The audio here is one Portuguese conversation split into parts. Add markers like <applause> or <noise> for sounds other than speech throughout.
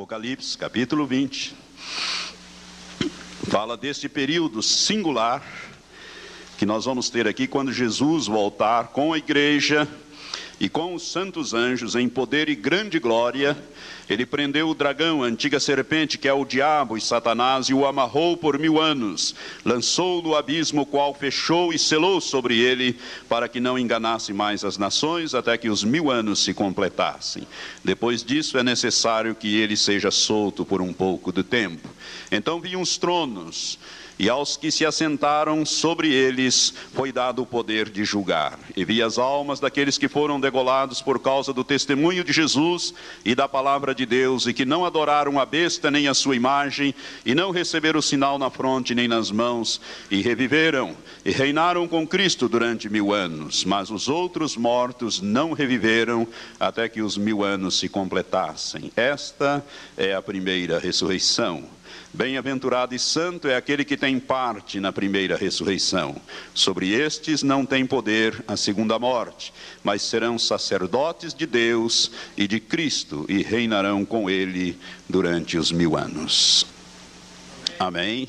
Apocalipse, capítulo 20, fala deste período singular que nós vamos ter aqui quando Jesus voltar com a igreja e com os santos anjos em poder e grande glória, ele prendeu o dragão, a antiga serpente, que é o diabo e Satanás, e o amarrou por mil anos, lançou no abismo, o qual fechou e selou sobre ele, para que não enganasse mais as nações, até que os mil anos se completassem. Depois disso, é necessário que ele seja solto por um pouco de tempo. Então vinham os tronos e aos que se assentaram sobre eles foi dado o poder de julgar. E vi as almas daqueles que foram degolados por causa do testemunho de Jesus e da palavra de Deus, e que não adoraram a besta nem a sua imagem, e não receberam o sinal na fronte nem nas mãos, e reviveram, e reinaram com Cristo durante mil anos. Mas os outros mortos não reviveram até que os mil anos se completassem. Esta é a primeira ressurreição. Bem-aventurado e santo é aquele que tem parte na primeira ressurreição. Sobre estes não tem poder a segunda morte, mas serão sacerdotes de Deus e de Cristo e reinarão com ele durante os mil anos. Amém.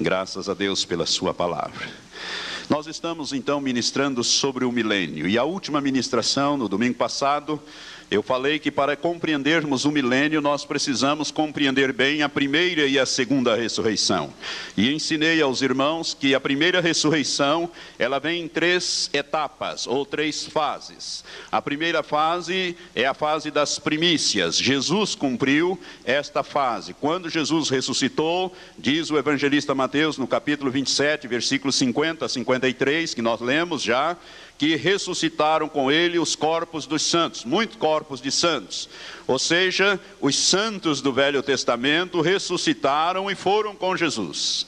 Graças a Deus pela Sua palavra. Nós estamos então ministrando sobre o milênio e a última ministração no domingo passado eu falei que para compreendermos o milênio, nós precisamos compreender bem a primeira e a segunda ressurreição. E ensinei aos irmãos que a primeira ressurreição, ela vem em três etapas ou três fases. A primeira fase é a fase das primícias. Jesus cumpriu esta fase. Quando Jesus ressuscitou, diz o evangelista Mateus no capítulo 27, versículos 50 a 53, que nós lemos já, que ressuscitaram com ele os corpos dos santos, muitos corpos de santos. Ou seja, os santos do Velho Testamento ressuscitaram e foram com Jesus.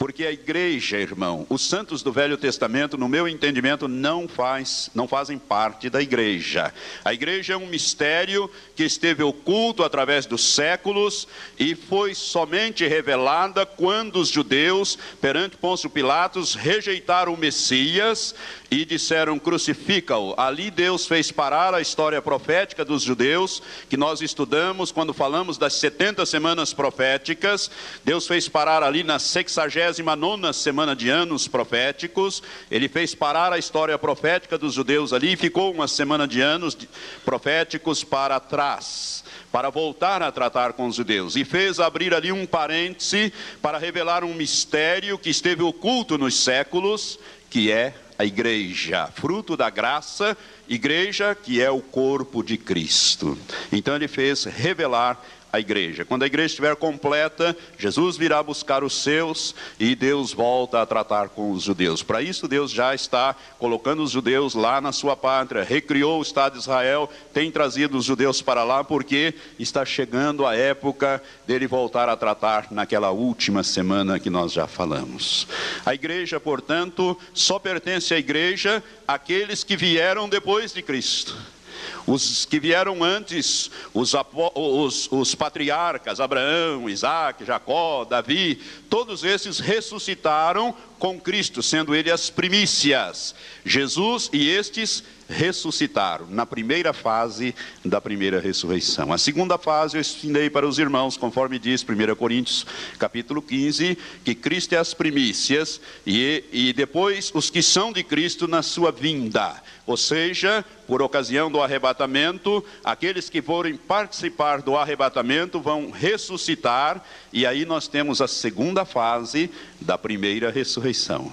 Porque a igreja, irmão, os santos do Velho Testamento, no meu entendimento, não faz, não fazem parte da igreja. A igreja é um mistério que esteve oculto através dos séculos e foi somente revelada quando os judeus, perante Pôncio Pilatos, rejeitaram o Messias e disseram crucifica-o. Ali Deus fez parar a história profética dos judeus, que nós estudamos quando falamos das 70 semanas proféticas. Deus fez parar ali na 69 semana de anos proféticos. Ele fez parar a história profética dos judeus ali e ficou uma semana de anos proféticos para trás para voltar a tratar com os judeus, e fez abrir ali um parêntese para revelar um mistério que esteve oculto nos séculos, que é a igreja, fruto da graça, igreja que é o corpo de Cristo. Então ele fez revelar a igreja. Quando a igreja estiver completa, Jesus virá buscar os seus e Deus volta a tratar com os judeus. Para isso, Deus já está colocando os judeus lá na sua pátria, recriou o Estado de Israel, tem trazido os judeus para lá, porque está chegando a época dele voltar a tratar naquela última semana que nós já falamos. A igreja, portanto, só pertence à igreja aqueles que vieram depois de Cristo. Os que vieram antes, os, os, os patriarcas, Abraão, Isaac, Jacó, Davi, todos esses ressuscitaram com Cristo, sendo ele as primícias. Jesus e estes ressuscitaram na primeira fase da primeira ressurreição. A segunda fase eu ensinei para os irmãos, conforme diz 1 Coríntios capítulo 15, que Cristo é as primícias e, e depois os que são de Cristo na sua vinda. Ou seja, por ocasião do arrebatamento, aqueles que forem participar do arrebatamento vão ressuscitar, e aí nós temos a segunda fase da primeira ressurreição.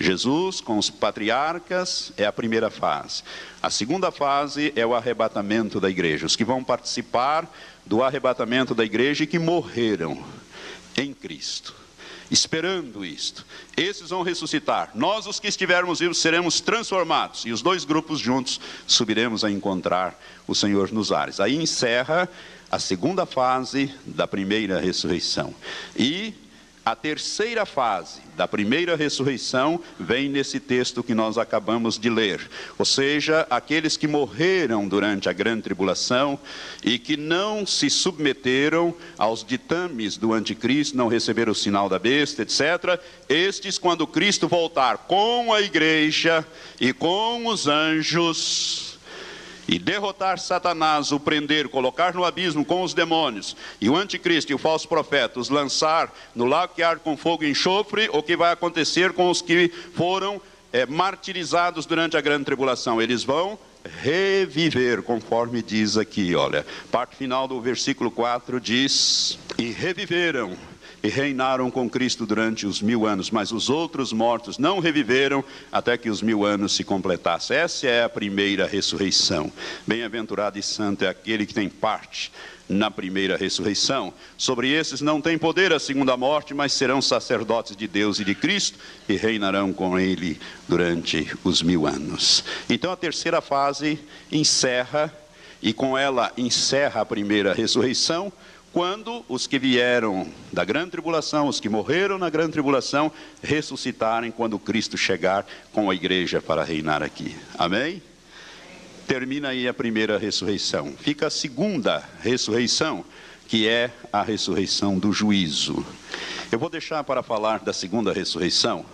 Jesus com os patriarcas é a primeira fase. A segunda fase é o arrebatamento da igreja, os que vão participar do arrebatamento da igreja e que morreram em Cristo esperando isto. Esses vão ressuscitar. Nós, os que estivermos vivos, seremos transformados. E os dois grupos juntos subiremos a encontrar o Senhor nos ares. Aí encerra a segunda fase da primeira ressurreição. E a terceira fase da primeira ressurreição vem nesse texto que nós acabamos de ler. Ou seja, aqueles que morreram durante a grande tribulação e que não se submeteram aos ditames do anticristo, não receberam o sinal da besta, etc. Estes, quando Cristo voltar com a igreja e com os anjos, e derrotar Satanás, o prender, colocar no abismo com os demônios, e o anticristo e o falso profeta os lançar no lago que arde com fogo e enxofre, o que vai acontecer com os que foram é, martirizados durante a grande tribulação? Eles vão reviver, conforme diz aqui, olha, parte final do versículo 4 diz: E reviveram e reinaram com Cristo durante os mil anos, mas os outros mortos não reviveram até que os mil anos se completassem. Essa é a primeira ressurreição. Bem-aventurado e santo é aquele que tem parte na primeira ressurreição. Sobre esses não tem poder a segunda morte, mas serão sacerdotes de Deus e de Cristo e reinarão com ele durante os mil anos. Então a terceira fase encerra, e com ela encerra a primeira ressurreição quando os que vieram da grande tribulação, os que morreram na grande tribulação, ressuscitarem quando Cristo chegar com a igreja para reinar aqui. Amém? Termina aí a primeira ressurreição. Fica a segunda ressurreição, que é a ressurreição do juízo. Eu vou deixar para falar da segunda ressurreição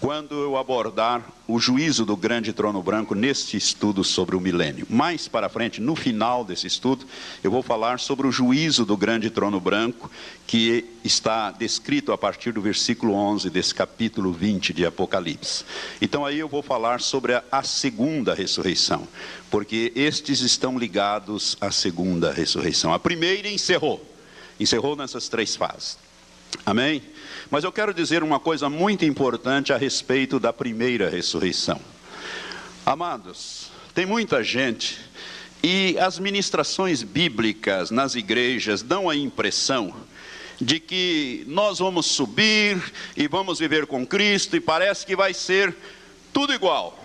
quando eu abordar o juízo do grande trono branco neste estudo sobre o milênio. Mais para frente, no final desse estudo, eu vou falar sobre o juízo do grande trono branco, que está descrito a partir do versículo 11 desse capítulo 20 de Apocalipse. Então aí eu vou falar sobre a, segunda ressurreição, porque estes estão ligados à segunda ressurreição. A primeira encerrou, encerrou nessas três fases. Amém? Mas eu quero dizer uma coisa muito importante a respeito da primeira ressurreição. Amados, tem muita gente e as ministrações bíblicas nas igrejas dão a impressão de que nós vamos subir e vamos viver com Cristo e parece que vai ser tudo igual.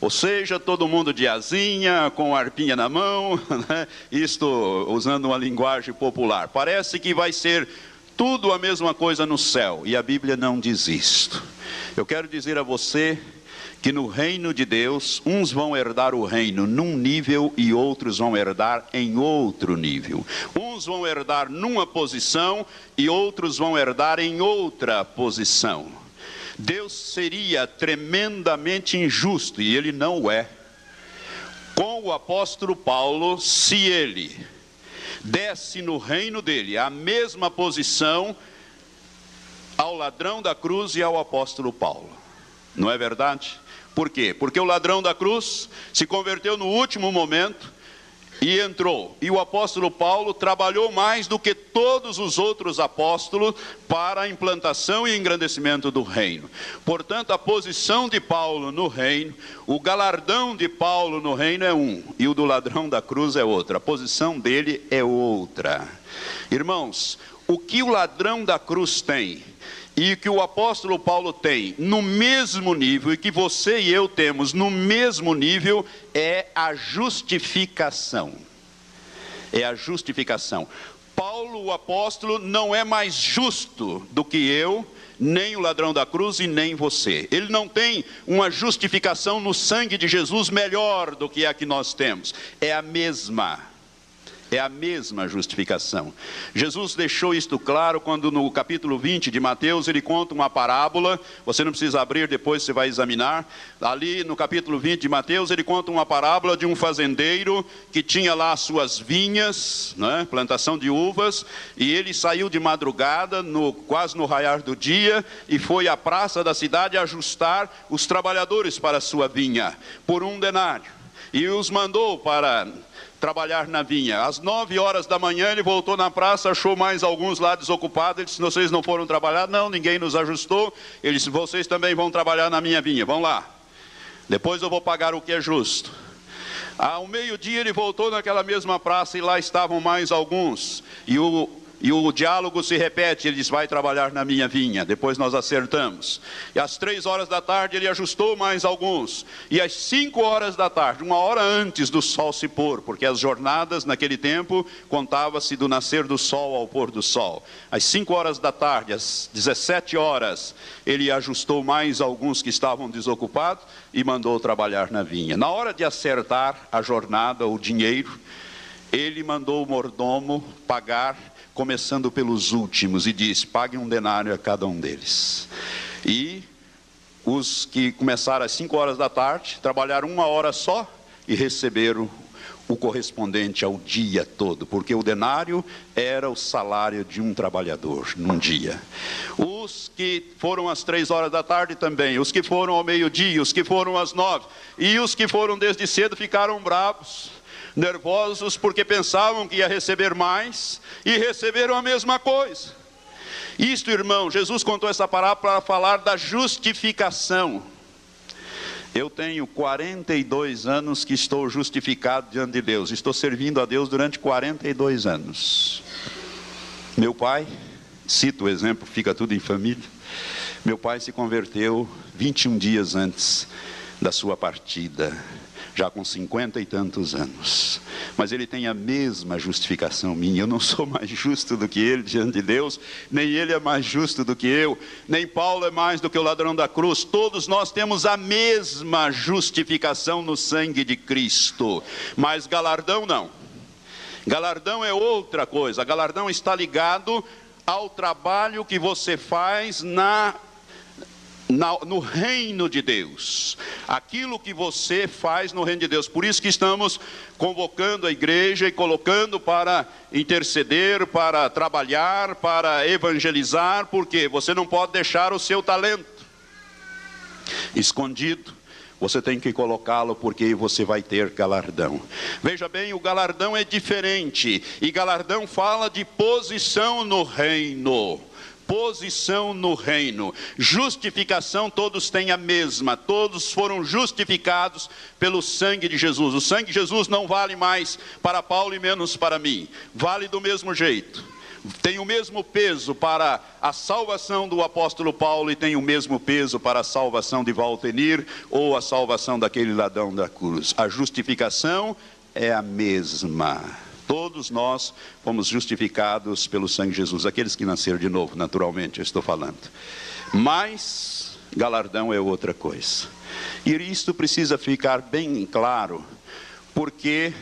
Ou seja, todo mundo de asinha, com arpinha na mão, <laughs> né? isto usando uma linguagem popular. Parece que vai ser tudo a mesma coisa no céu, e a Bíblia não diz isto. Eu quero dizer a você que no reino de Deus, uns vão herdar o reino num nível e outros vão herdar em outro nível. Uns vão herdar numa posição e outros vão herdar em outra posição. Deus seria tremendamente injusto, e ele não é, com o apóstolo Paulo, se ele desse no reino dele a mesma posição ao ladrão da cruz e ao apóstolo Paulo. Não é verdade? Por quê? Porque o ladrão da cruz se converteu no último momento e entrou. E o apóstolo Paulo trabalhou mais do que todos os outros apóstolos para a implantação e engrandecimento do reino. Portanto, a posição de Paulo no reino, o galardão de Paulo no reino é um, e o do ladrão da cruz é outro. A posição dele é outra. Irmãos, o que o ladrão da cruz tem e que o apóstolo Paulo tem no mesmo nível e que você e eu temos no mesmo nível é a justificação. É a justificação. Paulo, o apóstolo, não é mais justo do que eu, nem o ladrão da cruz e nem você. Ele não tem uma justificação no sangue de Jesus melhor do que a que nós temos. É a mesma é a mesma justificação. Jesus deixou isto claro quando no capítulo 20 de Mateus ele conta uma parábola, você não precisa abrir, depois você vai examinar. Ali no capítulo 20 de Mateus ele conta uma parábola de um fazendeiro que tinha lá suas vinhas, né, plantação de uvas, e ele saiu de madrugada, no, quase no raiar do dia, e foi à praça da cidade ajustar os trabalhadores para a sua vinha, por um denário. E os mandou para trabalhar na vinha. Às nove horas da manhã ele voltou na praça, achou mais alguns lá desocupados. Ele disse: Vocês não foram trabalhar? Não, ninguém nos ajustou. Ele disse: Vocês também vão trabalhar na minha vinha. Vão lá. Depois eu vou pagar o que é justo. Ao meio-dia ele voltou naquela mesma praça e lá estavam mais alguns. E o e o diálogo se repete, ele diz, vai trabalhar na minha vinha, depois nós acertamos. E às três horas da tarde ele ajustou mais alguns. E às cinco horas da tarde, uma hora antes do sol se pôr, porque as jornadas naquele tempo contava-se do nascer do sol ao pôr do sol. Às cinco horas da tarde, às 17 horas, ele ajustou mais alguns que estavam desocupados e mandou trabalhar na vinha. Na hora de acertar a jornada, o dinheiro, ele mandou o mordomo pagar começando pelos últimos, e diz: pague um denário a cada um deles. E os que começaram às 5 horas da tarde, trabalharam uma hora só, e receberam o correspondente ao dia todo, porque o denário era o salário de um trabalhador num dia. Os que foram às três horas da tarde também, os que foram ao meio-dia, os que foram às nove, e os que foram desde cedo ficaram bravos, nervosos, porque pensavam que ia receber mais e receberam a mesma coisa. Isto, irmão, Jesus contou essa parábola para falar da justificação eu tenho 42 anos que estou justificado diante de Deus. Estou servindo a Deus durante 42 anos. Meu pai, cito o exemplo, fica tudo em família. Meu pai se converteu 21 dias antes da sua partida já com cinquenta e tantos anos. Mas ele tem a mesma justificação minha. Eu não sou mais justo do que ele diante de Deus, nem ele é mais justo do que eu, nem Paulo é mais do que o ladrão da cruz. Todos nós temos a mesma justificação no sangue de Cristo. Mas galardão não. Galardão é outra coisa. Galardão está ligado ao trabalho que você faz na no reino de Deus, aquilo que você faz no reino de Deus. Por isso que estamos convocando a igreja e colocando para interceder, para trabalhar, para evangelizar, porque você não pode deixar o seu talento escondido. Você tem que colocá-lo porque você vai ter galardão. Veja bem, o galardão é diferente, e galardão fala de posição no reino posição no reino. Justificação todos têm a mesma, todos foram justificados pelo sangue de Jesus. O sangue de Jesus não vale mais para Paulo e menos para mim, vale do mesmo jeito. Tem o mesmo peso para a salvação do apóstolo Paulo e tem o mesmo peso para a salvação de Valtenir ou a salvação daquele ladrão da cruz. A justificação é a mesma. Todos nós fomos justificados pelo sangue de Jesus, aqueles que nasceram de novo, naturalmente, eu estou falando. Mas galardão é outra coisa. E isto precisa ficar bem claro, porque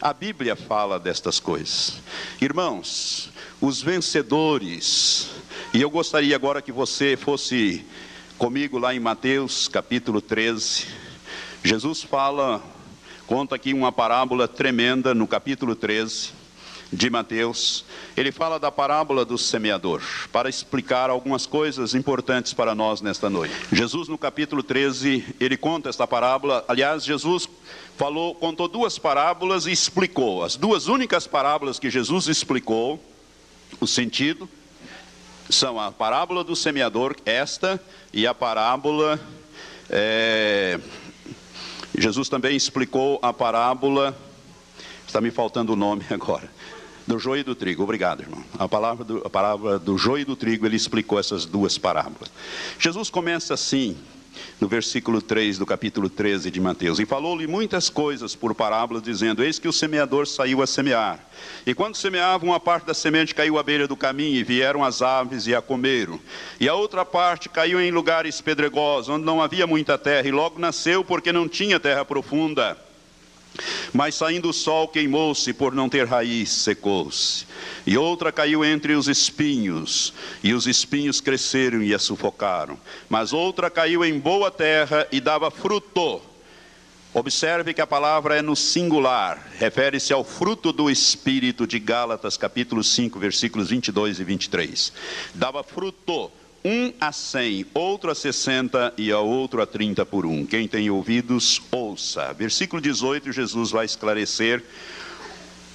a Bíblia fala destas coisas. Irmãos, os vencedores, e eu gostaria agora que você fosse comigo lá em Mateus capítulo 13. Jesus fala conta aqui uma parábola tremenda no capítulo 13 de Mateus. Ele fala da parábola do semeador, para explicar algumas coisas importantes para nós nesta noite. Jesus, no capítulo 13, ele conta esta parábola. Aliás, Jesus falou, contou duas parábolas e explicou. As duas únicas parábolas que Jesus explicou, o sentido, são a parábola do semeador, esta, e a parábola. É, Jesus também explicou a parábola, está me faltando o nome <laughs> agora, do joio e do trigo. Obrigado, irmão. A palavra do, a palavra do joio e do trigo, ele explicou essas duas parábolas. Jesus começa assim, no versículo 3 do capítulo 13 de Mateus. E falou-lhe muitas coisas por parábola, dizendo: Eis que o semeador saiu a semear. E quando semeava, uma parte da semente caiu à beira do caminho, e vieram as aves e a comeram. E a outra parte caiu em lugares pedregosos, onde não havia muita terra, e logo nasceu, porque não tinha terra profunda. Mas saindo o sol, queimou-se, por não ter raiz, secou-se. E outra caiu entre os espinhos, e os espinhos cresceram e a sufocaram. Mas outra caiu em boa terra e dava fruto. Observe que a palavra é no singular, refere-se ao fruto do Espírito de Gálatas, capítulo 5, versículos 22 e 23. Dava fruto um a cem, outro a sessenta e a outro a trinta por um. Quem tem ouvidos, ouça. Versículo 18, Jesus vai esclarecer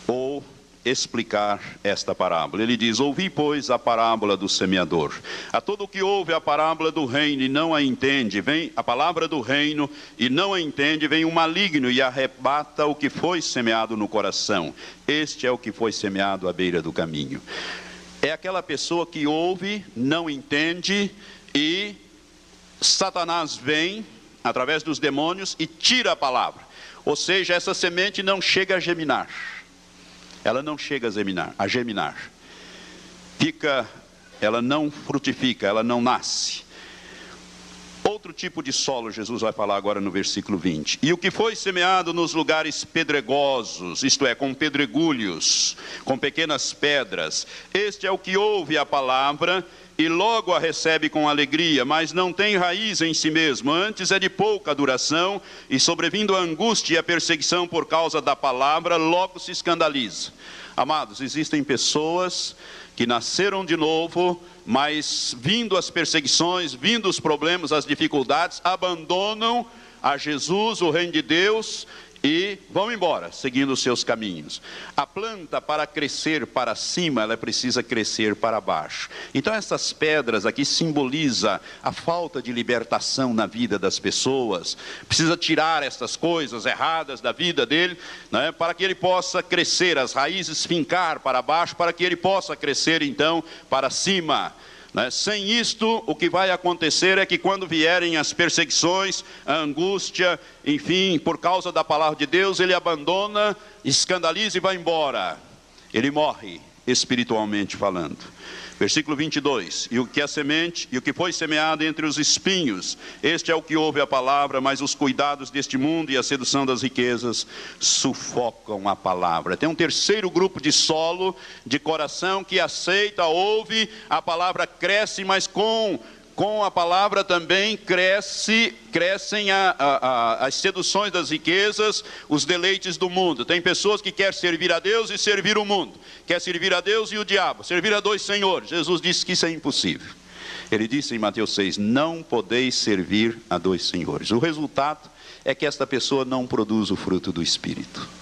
ou explicar esta parábola. Ele diz: Ouvi, pois, a parábola do semeador. A todo que ouve a parábola do reino e não a entende, vem a palavra do reino e não a entende, vem o maligno e arrebata o que foi semeado no coração. Este é o que foi semeado à beira do caminho é aquela pessoa que ouve, não entende e Satanás vem através dos demônios e tira a palavra. Ou seja, essa semente não chega a geminar. Ela não chega a geminar, a geminar. Fica, ela não frutifica, ela não nasce outro tipo de solo Jesus vai falar agora no versículo 20. E o que foi semeado nos lugares pedregosos, isto é, com pedregulhos, com pequenas pedras, este é o que ouve a palavra e logo a recebe com alegria, mas não tem raiz em si mesmo, antes é de pouca duração, e sobrevindo a angústia e a perseguição por causa da palavra, logo se escandaliza. Amados, existem pessoas que nasceram de novo, mas vindo as perseguições, vindo os problemas, as dificuldades, abandonam a Jesus, o reino de Deus, e vão embora, seguindo os seus caminhos. A planta, para crescer para cima, ela precisa crescer para baixo. Então, essas pedras aqui simboliza a falta de libertação na vida das pessoas. Precisa tirar essas coisas erradas da vida dele, né, para que ele possa crescer, as raízes fincar para baixo, para que ele possa crescer então para cima. Né? Sem isto, o que vai acontecer é que quando vierem as perseguições, a angústia, enfim, por causa da palavra de Deus, ele abandona, escandaliza e vai embora. Ele morre, espiritualmente falando. Versículo 22: E o que é semente, e o que foi semeado entre os espinhos, este é o que ouve a palavra, mas os cuidados deste mundo e a sedução das riquezas sufocam a palavra. Tem um terceiro grupo de solo, de coração, que aceita, ouve, a palavra cresce, mas com com a palavra também cresce, crescem a, a, a, as seduções das riquezas, os deleites do mundo. Tem pessoas que querem servir a Deus e servir o mundo, quer servir a Deus e o diabo, servir a dois senhores. Jesus disse que isso é impossível. Ele disse em Mateus 6: Não podeis servir a dois senhores. O resultado é que esta pessoa não produz o fruto do Espírito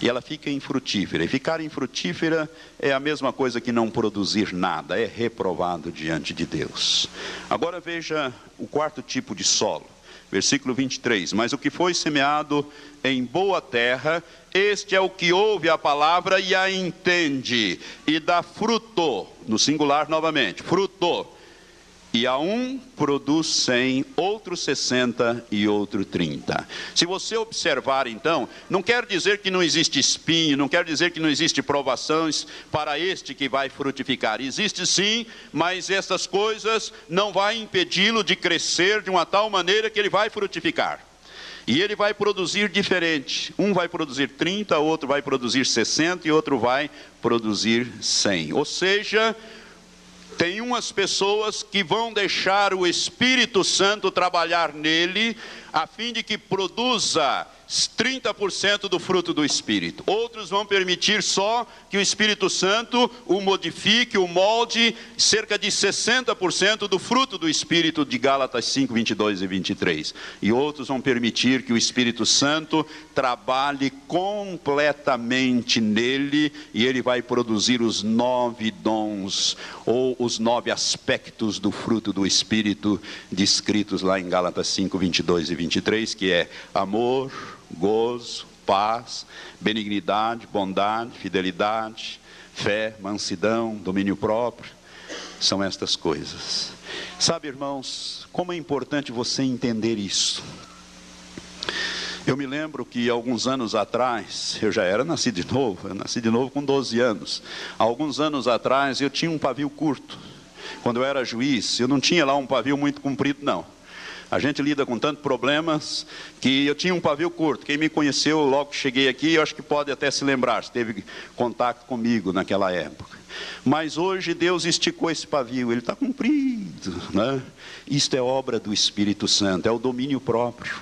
e ela fica infrutífera. E ficar infrutífera é a mesma coisa que não produzir nada, é reprovado diante de Deus. Agora veja o quarto tipo de solo, versículo 23. Mas o que foi semeado em boa terra, este é o que ouve a palavra e a entende, e dá fruto, no singular novamente, fruto e a um produz 100, outro 60 e outro 30. Se você observar então, não quer dizer que não existe espinho, não quer dizer que não existe provações para este que vai frutificar. Existe sim, mas essas coisas não vai impedi-lo de crescer de uma tal maneira que ele vai frutificar. E ele vai produzir diferente. Um vai produzir 30, outro vai produzir 60 e outro vai produzir 100. Ou seja, tem umas pessoas que vão deixar o Espírito Santo trabalhar nele, a fim de que produza 30% do fruto do Espírito. Outros vão permitir só que o Espírito Santo o modifique, o molde, cerca de 60% do fruto do Espírito de Gálatas 5, 22 e 23. E outros vão permitir que o Espírito Santo trabalhe completamente nele e ele vai produzir os nove dons ou os nove aspectos do fruto do Espírito descritos lá em Gálatas 5, 22 e 23, que é amor, gozo, paz, benignidade, bondade, fidelidade, fé, mansidão, domínio próprio. São estas coisas. Sabe, irmãos, como é importante você entender isso. Eu me lembro que alguns anos atrás, eu já era nascido de novo, eu nasci de novo com 12 anos. Alguns anos atrás eu tinha um pavio curto. Quando eu era juiz, eu não tinha lá um pavio muito comprido, não. A gente lida com tantos problemas que eu tinha um pavio curto. Quem me conheceu logo que cheguei aqui, eu acho que pode até se lembrar, se teve contato comigo naquela época. Mas hoje Deus esticou esse pavio, ele está comprido. Né? Isto é obra do Espírito Santo, é o domínio próprio.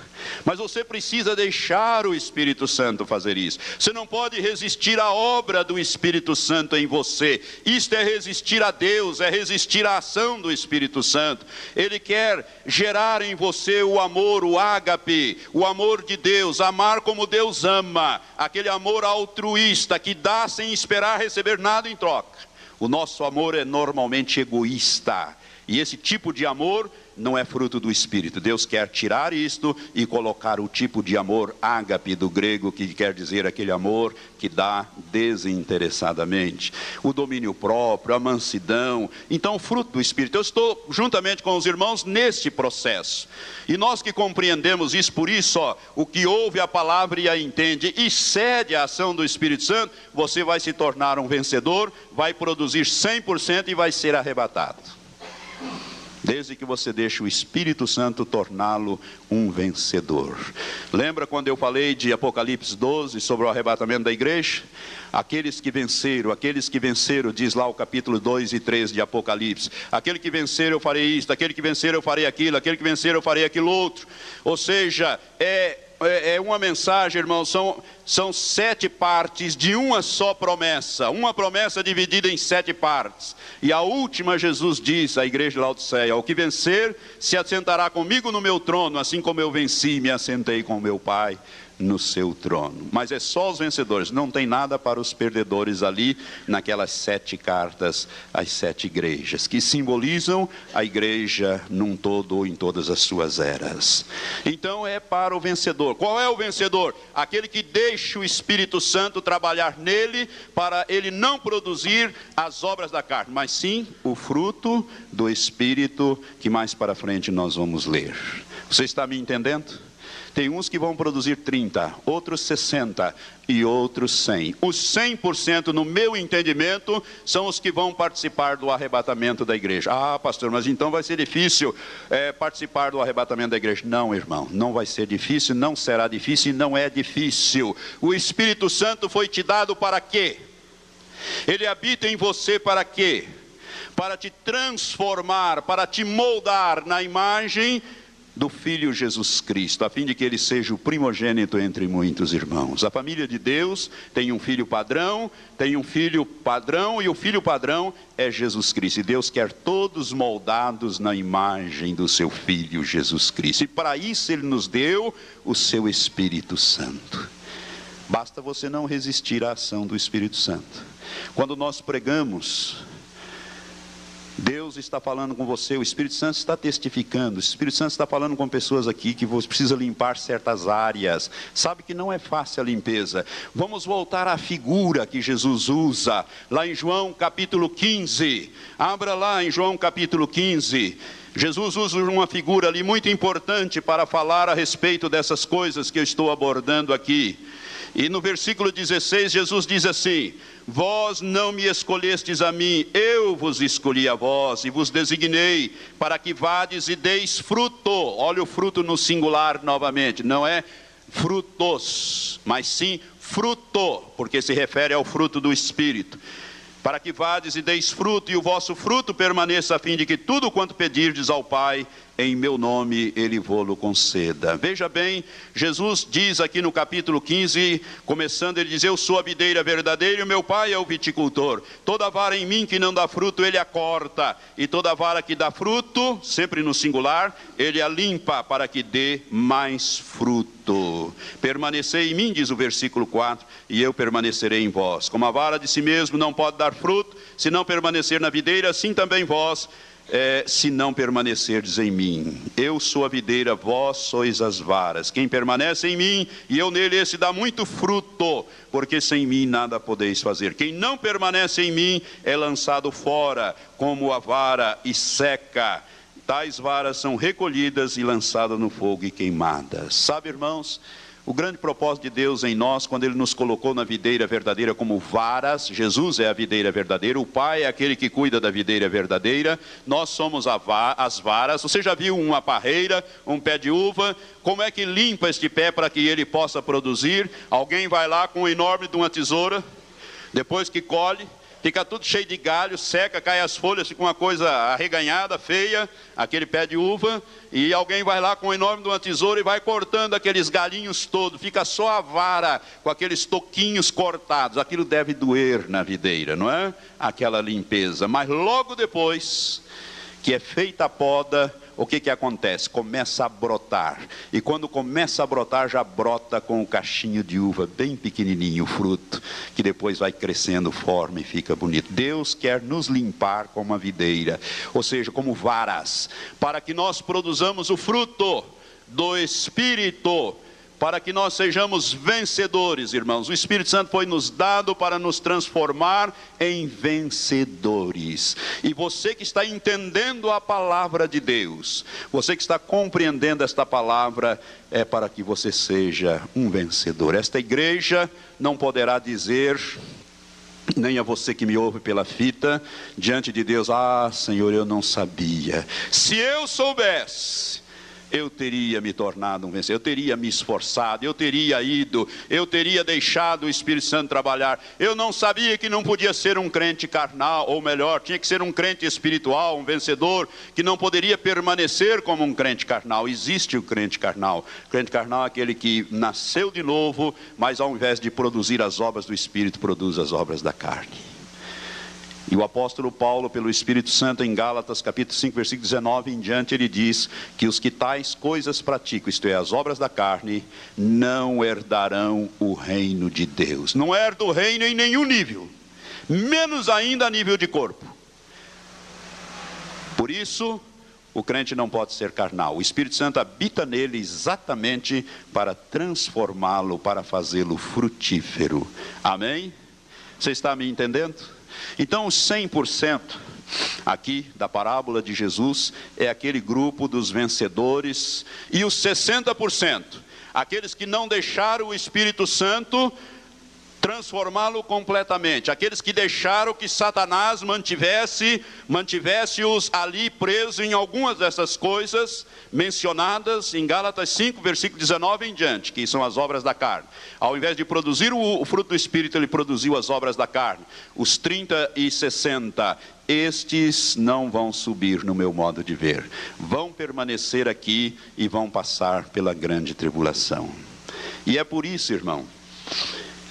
Mas você precisa deixar o Espírito Santo fazer isso. Você não pode resistir à obra do Espírito Santo em você. Isto é resistir a Deus, é resistir à ação do Espírito Santo. Ele quer gerar em você o amor, o ágape, o amor de Deus, amar como Deus ama, aquele amor altruísta que dá sem esperar receber nada em troca. O nosso amor é normalmente egoísta. E esse tipo de amor não é fruto do Espírito. Deus quer tirar isto e colocar o tipo de amor ágape do grego, que quer dizer aquele amor que dá desinteressadamente. O domínio próprio, a mansidão. Então, fruto do Espírito. Eu estou juntamente com os irmãos neste processo. E nós que compreendemos isso, por isso, ó, o que ouve a palavra e a entende e cede à ação do Espírito Santo, você vai se tornar um vencedor, vai produzir 100% e vai ser arrebatado. Desde que você deixe o Espírito Santo torná-lo um vencedor. Lembra quando eu falei de Apocalipse 12 sobre o arrebatamento da igreja? Aqueles que venceram, aqueles que venceram, diz lá o capítulo 2 e 3 de Apocalipse. Aquele que vencer eu farei isto, aquele que vencer eu farei aquilo, aquele que vencer eu farei aquilo outro. Ou seja, é é, é uma mensagem, irmão, são, são sete partes de uma só promessa, uma promessa dividida em sete partes. E a última, Jesus diz à igreja de Laodiceia: O que vencer se assentará comigo no meu trono, assim como eu venci e me assentei com meu Pai no seu trono. Mas é só os vencedores, não tem nada para os perdedores ali, naquelas sete cartas, as sete igrejas, que simbolizam a igreja num todo ou em todas as suas eras. Então é para o vencedor. Qual é o vencedor? Aquele que deixa o Espírito Santo trabalhar nele, para ele não produzir as obras da carne, mas sim o fruto do Espírito, que mais para frente nós vamos ler. Você está me entendendo? Tem uns que vão produzir 30, outros 60 e outros 100. Os 100%, no meu entendimento, são os que vão participar do arrebatamento da igreja. Ah, pastor, mas então vai ser difícil é, participar do arrebatamento da igreja. Não, irmão, não vai ser difícil, não será difícil e não é difícil. O Espírito Santo foi te dado para quê? Ele habita em você para quê? Para te transformar, para te moldar na imagem do Filho Jesus Cristo, a fim de que ele seja o primogênito entre muitos irmãos. A família de Deus tem um filho padrão, tem um filho padrão, e o filho padrão é Jesus Cristo. E Deus quer todos moldados na imagem do seu Filho Jesus Cristo. E para isso ele nos deu o seu Espírito Santo. Basta você não resistir à ação do Espírito Santo. Quando nós pregamos, Deus está falando com você, o Espírito Santo está testificando, o Espírito Santo está falando com pessoas aqui que você precisa limpar certas áreas. Sabe que não é fácil a limpeza. Vamos voltar à figura que Jesus usa, lá em João capítulo 15. Abra lá em João capítulo 15. Jesus usa uma figura ali muito importante para falar a respeito dessas coisas que eu estou abordando aqui. E no versículo 16, Jesus diz assim: Vós não me escolhestes a mim, eu vos escolhi a vós e vos designei para que vades e deis fruto. Olha o fruto no singular novamente, não é frutos, mas sim fruto, porque se refere ao fruto do Espírito para que vades e deis fruto, e o vosso fruto permaneça, a fim de que tudo quanto pedirdes ao Pai, em meu nome ele vô-lo conceda. Veja bem, Jesus diz aqui no capítulo 15, começando, ele diz: Eu sou a videira verdadeira e o meu pai é o viticultor. Toda vara em mim que não dá fruto, ele a corta, e toda vara que dá fruto, sempre no singular, ele a limpa para que dê mais fruto. Permanecei em mim, diz o versículo 4, e eu permanecerei em vós. Como a vara de si mesmo não pode dar fruto, se não permanecer na videira, assim também vós é, se não permanecerdes em mim. Eu sou a videira, vós sois as varas. Quem permanece em mim e eu nele, esse dá muito fruto, porque sem mim nada podeis fazer. Quem não permanece em mim é lançado fora, como a vara, e seca. Tais varas são recolhidas e lançadas no fogo e queimadas. Sabe, irmãos? O grande propósito de Deus em nós, quando Ele nos colocou na videira verdadeira como varas, Jesus é a videira verdadeira, o Pai é aquele que cuida da videira verdadeira, nós somos as varas. Você já viu uma parreira, um pé de uva? Como é que limpa este pé para que ele possa produzir? Alguém vai lá com um enorme de uma tesoura, depois que colhe, fica tudo cheio de galho, seca, cai as folhas, fica uma coisa arreganhada, feia, aquele pé de uva, e alguém vai lá com um enorme de uma tesoura e vai cortando aqueles galinhos todos, fica só a vara com aqueles toquinhos cortados. Aquilo deve doer na videira, não é? Aquela limpeza. Mas logo depois que é feita a poda, o que, que acontece? Começa a brotar. E quando começa a brotar, já brota com o cachinho de uva bem pequenininho, o fruto, que depois vai crescendo forma e fica bonito. Deus quer nos limpar como uma videira, ou seja, como varas, para que nós produzamos o fruto do Espírito para que nós sejamos vencedores, irmãos. O Espírito Santo foi nos dado para nos transformar em vencedores. E você que está entendendo a palavra de Deus, você que está compreendendo esta palavra, é para que você seja um vencedor. Esta igreja não poderá dizer nem a você que me ouve pela fita, diante de Deus, ah, Senhor, eu não sabia. Se eu soubesse, eu teria me tornado um vencedor, eu teria me esforçado, eu teria ido, eu teria deixado o Espírito Santo trabalhar. Eu não sabia que não podia ser um crente carnal, ou melhor, tinha que ser um crente espiritual, um vencedor, que não poderia permanecer como um crente carnal. Existe o crente carnal. O crente carnal é aquele que nasceu de novo, mas ao invés de produzir as obras do Espírito, produz as obras da carne. E o apóstolo Paulo, pelo Espírito Santo, em Gálatas, capítulo 5, versículo 19 em diante, ele diz que os que tais coisas praticam, isto é, as obras da carne, não herdarão o reino de Deus. Não herda o reino em nenhum nível, menos ainda a nível de corpo. Por isso, o crente não pode ser carnal. O Espírito Santo habita nele exatamente para transformá-lo, para fazê-lo frutífero. Amém? Você está me entendendo? Então, os 100% aqui da parábola de Jesus é aquele grupo dos vencedores, e os 60%, aqueles que não deixaram o Espírito Santo transformá-lo completamente. Aqueles que deixaram que Satanás mantivesse, mantivesse-os ali presos em algumas dessas coisas mencionadas em Gálatas 5, versículo 19 em diante, que são as obras da carne. Ao invés de produzir o, o fruto do Espírito, ele produziu as obras da carne. Os 30 e 60 estes não vão subir no meu modo de ver, vão permanecer aqui e vão passar pela grande tribulação. E é por isso, irmão,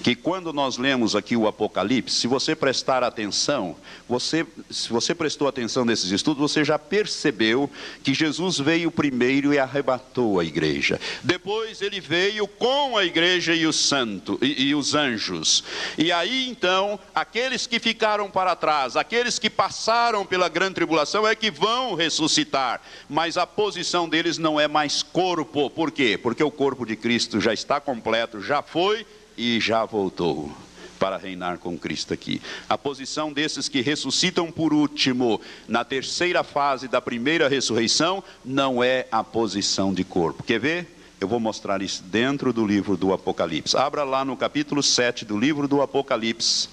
que quando nós lemos aqui o Apocalipse, se você prestar atenção, você, se você prestou atenção nesses estudos, você já percebeu que Jesus veio primeiro e arrebatou a igreja. Depois ele veio com a igreja e, o santo, e, e os anjos. E aí então, aqueles que ficaram para trás, aqueles que passaram pela grande tribulação, é que vão ressuscitar. Mas a posição deles não é mais corpo. Por quê? Porque o corpo de Cristo já está completo, já foi e já voltou para reinar com Cristo aqui. A posição desses que ressuscitam por último, na terceira fase da primeira ressurreição, não é a posição de corpo. Quer ver? Eu vou mostrar isso dentro do livro do Apocalipse. Abra lá no capítulo 7 do livro do Apocalipse.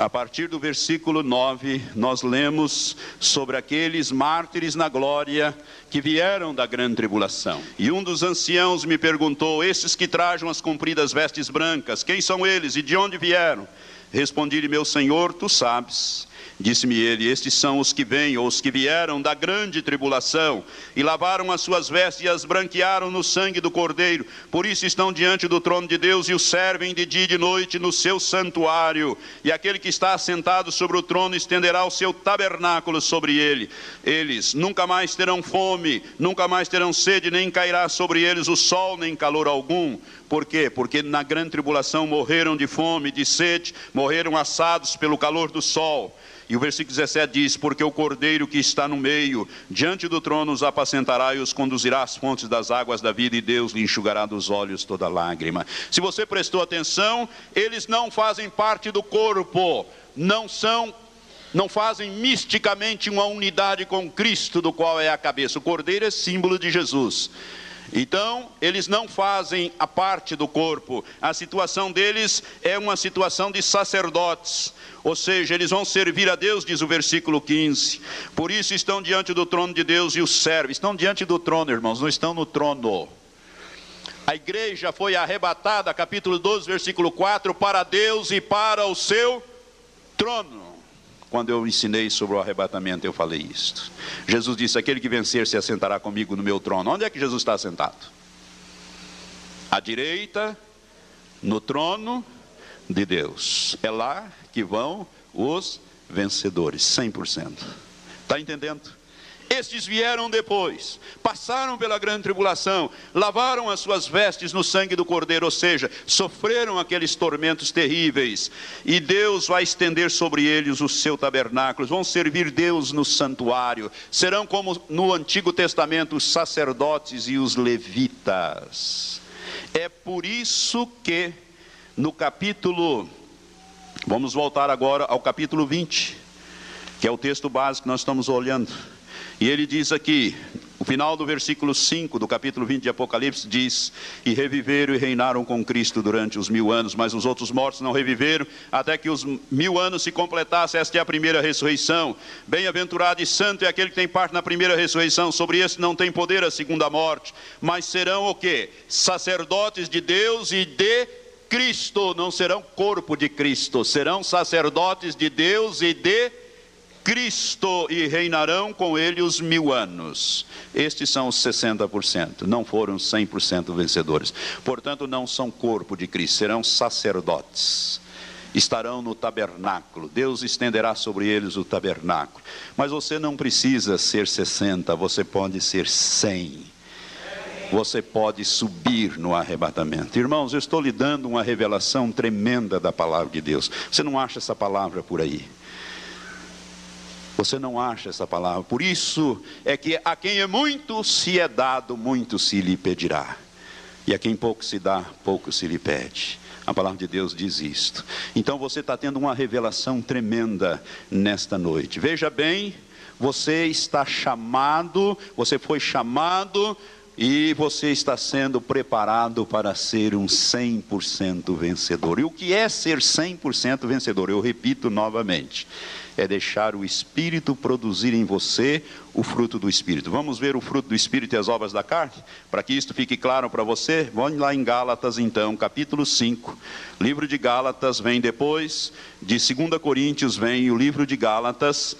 A partir do versículo 9, nós lemos sobre aqueles mártires na glória que vieram da grande tribulação. E um dos anciãos me perguntou: Esses que trajam as compridas vestes brancas, quem são eles e de onde vieram? Respondi-lhe: Meu senhor, tu sabes. Disse-me ele: Estes são os que vêm, ou os que vieram da grande tribulação, e lavaram as suas vestes e as branquearam no sangue do Cordeiro. Por isso estão diante do trono de Deus e o servem de dia e de noite no seu santuário. E aquele que está assentado sobre o trono estenderá o seu tabernáculo sobre ele. Eles nunca mais terão fome, nunca mais terão sede, nem cairá sobre eles o sol, nem calor algum. Por quê? Porque na grande tribulação morreram de fome, de sede, morreram assados pelo calor do sol. E o versículo 17 diz: Porque o cordeiro que está no meio, diante do trono, os apacentará e os conduzirá às fontes das águas da vida, e Deus lhe enxugará dos olhos toda lágrima. Se você prestou atenção, eles não fazem parte do corpo, não são não fazem misticamente uma unidade com Cristo, do qual é a cabeça. O cordeiro é símbolo de Jesus. Então, eles não fazem a parte do corpo. A situação deles é uma situação de sacerdotes. Ou seja, eles vão servir a Deus, diz o versículo 15. Por isso estão diante do trono de Deus e os servem. Estão diante do trono, irmãos, não estão no trono. A igreja foi arrebatada, capítulo 12, versículo 4, para Deus e para o seu trono. Quando eu ensinei sobre o arrebatamento, eu falei isto. Jesus disse: Aquele que vencer se assentará comigo no meu trono. Onde é que Jesus está sentado? À direita, no trono de Deus. É lá que vão os vencedores, 100%. Está entendendo? Estes vieram depois, passaram pela grande tribulação, lavaram as suas vestes no sangue do Cordeiro, ou seja, sofreram aqueles tormentos terríveis, e Deus vai estender sobre eles o seu tabernáculo, vão servir Deus no santuário, serão como no Antigo Testamento os sacerdotes e os levitas. É por isso que no capítulo, vamos voltar agora ao capítulo 20, que é o texto básico que nós estamos olhando. E ele diz aqui, O final do versículo 5 do capítulo 20 de Apocalipse diz: E reviveram e reinaram com Cristo durante os mil anos, mas os outros mortos não reviveram, até que os mil anos se completassem. Esta é a primeira ressurreição. Bem-aventurado e santo é aquele que tem parte na primeira ressurreição. Sobre esse não tem poder a segunda morte, mas serão o que? Sacerdotes de Deus e de Cristo. Não serão corpo de Cristo, serão sacerdotes de Deus e de Cristo e reinarão com ele os mil anos. Estes são os 60%, não foram 100% vencedores. Portanto, não são corpo de Cristo, serão sacerdotes. Estarão no tabernáculo, Deus estenderá sobre eles o tabernáculo. Mas você não precisa ser 60, você pode ser 100 você pode subir no arrebatamento. Irmãos, eu estou lhe dando uma revelação tremenda da palavra de Deus. Você não acha essa palavra por aí? Você não acha essa palavra. Por isso é que a quem é muito se é dado, muito se lhe pedirá. E a quem pouco se dá, pouco se lhe pede. A palavra de Deus diz isto. Então você está tendo uma revelação tremenda nesta noite. Veja bem, você está chamado, você foi chamado e você está sendo preparado para ser um 100% vencedor. E o que é ser 100% vencedor? Eu repito novamente é deixar o Espírito produzir em você o fruto do Espírito. Vamos ver o fruto do Espírito e as obras da carne? Para que isto fique claro para você, vamos lá em Gálatas então, capítulo 5. Livro de Gálatas vem depois, de 2 Coríntios vem o livro de Gálatas.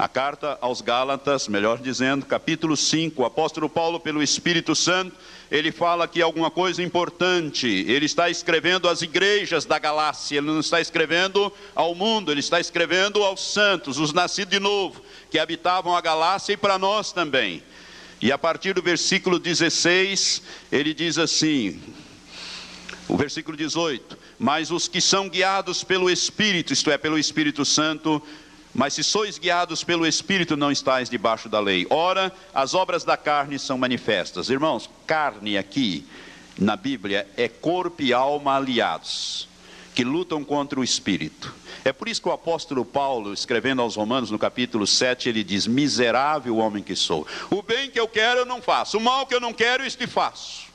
A carta aos Gálatas, melhor dizendo, capítulo 5, o apóstolo Paulo, pelo Espírito Santo, ele fala aqui alguma coisa importante. Ele está escrevendo às igrejas da Galácia, ele não está escrevendo ao mundo, ele está escrevendo aos santos, os nascidos de novo, que habitavam a Galácia e para nós também. E a partir do versículo 16, ele diz assim: o versículo 18: Mas os que são guiados pelo Espírito, isto é, pelo Espírito Santo, mas se sois guiados pelo Espírito, não estáis debaixo da lei. Ora, as obras da carne são manifestas. Irmãos, carne aqui na Bíblia é corpo e alma aliados, que lutam contra o Espírito. É por isso que o apóstolo Paulo, escrevendo aos Romanos no capítulo 7, ele diz: Miserável homem que sou. O bem que eu quero eu não faço, o mal que eu não quero, que faço.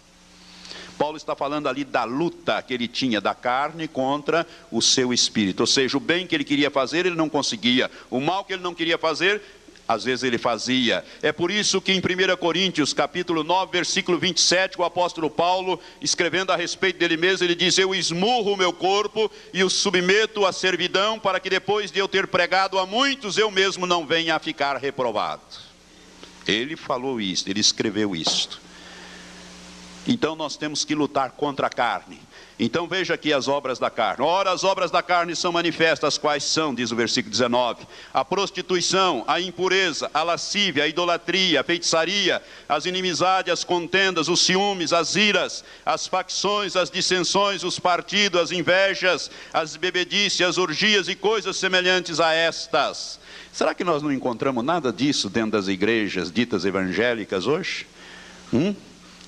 Paulo está falando ali da luta que ele tinha da carne contra o seu espírito. Ou seja, o bem que ele queria fazer, ele não conseguia. O mal que ele não queria fazer, às vezes ele fazia. É por isso que em 1 Coríntios, capítulo 9, versículo 27, o apóstolo Paulo, escrevendo a respeito dele mesmo, ele diz: Eu esmurro o meu corpo e o submeto à servidão, para que depois de eu ter pregado a muitos, eu mesmo não venha a ficar reprovado. Ele falou isso, ele escreveu isto. Então nós temos que lutar contra a carne. Então veja aqui as obras da carne. Ora, as obras da carne são manifestas, quais são, diz o versículo 19: a prostituição, a impureza, a lascívia, a idolatria, a feitiçaria, as inimizades, as contendas, os ciúmes, as iras, as facções, as dissensões, os partidos, as invejas, as bebedices, as orgias e coisas semelhantes a estas. Será que nós não encontramos nada disso dentro das igrejas ditas evangélicas hoje? Hum?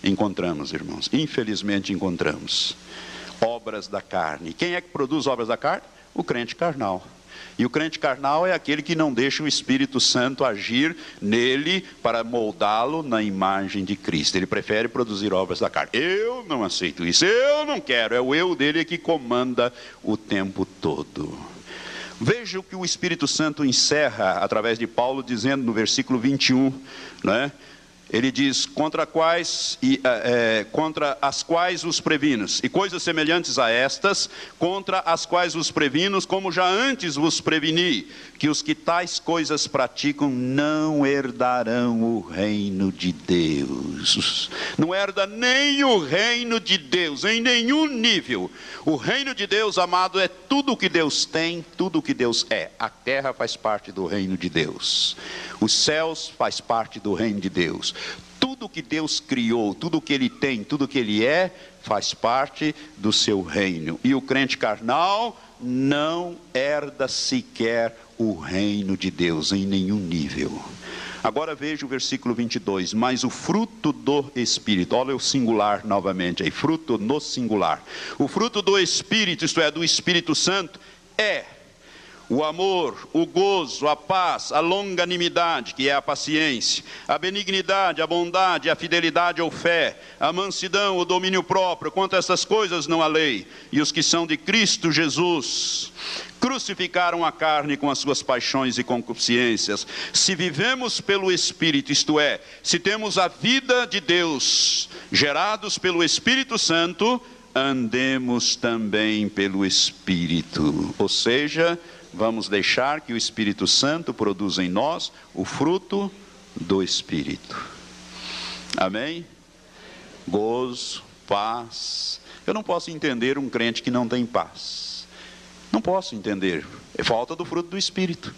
Encontramos, irmãos, infelizmente encontramos. Obras da carne. Quem é que produz obras da carne? O crente carnal. E o crente carnal é aquele que não deixa o Espírito Santo agir nele para moldá-lo na imagem de Cristo. Ele prefere produzir obras da carne. Eu não aceito isso, eu não quero. É o eu dele que comanda o tempo todo. Veja o que o Espírito Santo encerra através de Paulo, dizendo no versículo 21, né? Ele diz contra quais e, é, contra as quais os previnos e coisas semelhantes a estas contra as quais os previnos como já antes vos preveni que os que tais coisas praticam não herdarão o reino de Deus. Não herda nem o reino de Deus em nenhum nível. O reino de Deus amado é tudo o que Deus tem tudo o que Deus é. A terra faz parte do reino de Deus. Os céus faz parte do reino de Deus. Tudo que Deus criou, tudo que ele tem, tudo que ele é, faz parte do seu reino. E o crente carnal não herda sequer o reino de Deus em nenhum nível. Agora veja o versículo 22. Mas o fruto do Espírito, olha o singular novamente aí, fruto no singular. O fruto do Espírito, isto é, do Espírito Santo, é o amor, o gozo, a paz, a longanimidade, que é a paciência, a benignidade, a bondade, a fidelidade ou fé, a mansidão, o domínio próprio, quanto a essas coisas não há lei. E os que são de Cristo Jesus crucificaram a carne com as suas paixões e concupiscências. Se vivemos pelo Espírito, isto é, se temos a vida de Deus, gerados pelo Espírito Santo, andemos também pelo Espírito. Ou seja, vamos deixar que o Espírito Santo produza em nós o fruto do Espírito. Amém? Gozo, paz. Eu não posso entender um crente que não tem paz. Não posso entender. É falta do fruto do Espírito.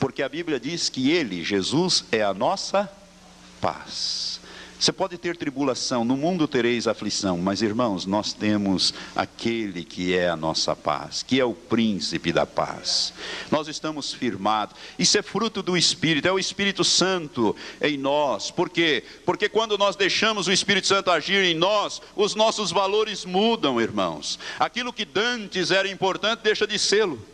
Porque a Bíblia diz que Ele, Jesus, é a nossa paz. Você pode ter tribulação, no mundo tereis aflição, mas irmãos, nós temos aquele que é a nossa paz, que é o príncipe da paz. Nós estamos firmados. Isso é fruto do Espírito, é o Espírito Santo em nós. Por quê? Porque quando nós deixamos o Espírito Santo agir em nós, os nossos valores mudam, irmãos. Aquilo que dantes era importante deixa de sê-lo.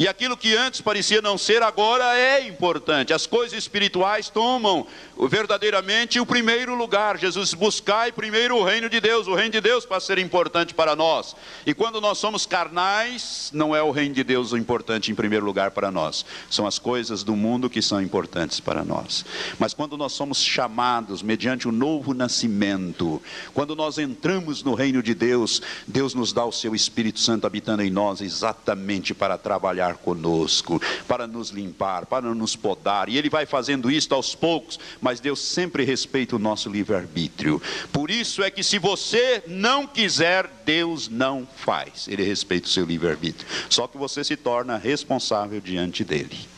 E aquilo que antes parecia não ser, agora é importante. As coisas espirituais tomam verdadeiramente o primeiro lugar. Jesus buscai primeiro o reino de Deus, o reino de Deus para ser importante para nós. E quando nós somos carnais, não é o reino de Deus o importante em primeiro lugar para nós. São as coisas do mundo que são importantes para nós. Mas quando nós somos chamados mediante o novo nascimento, quando nós entramos no reino de Deus, Deus nos dá o seu Espírito Santo habitando em nós exatamente para trabalhar trabalhar conosco, para nos limpar, para nos podar. E Ele vai fazendo isso aos poucos, mas Deus sempre respeita o nosso livre-arbítrio. Por isso é que se você não quiser, Deus não faz. Ele respeita o seu livre-arbítrio. Só que você se torna responsável diante dele.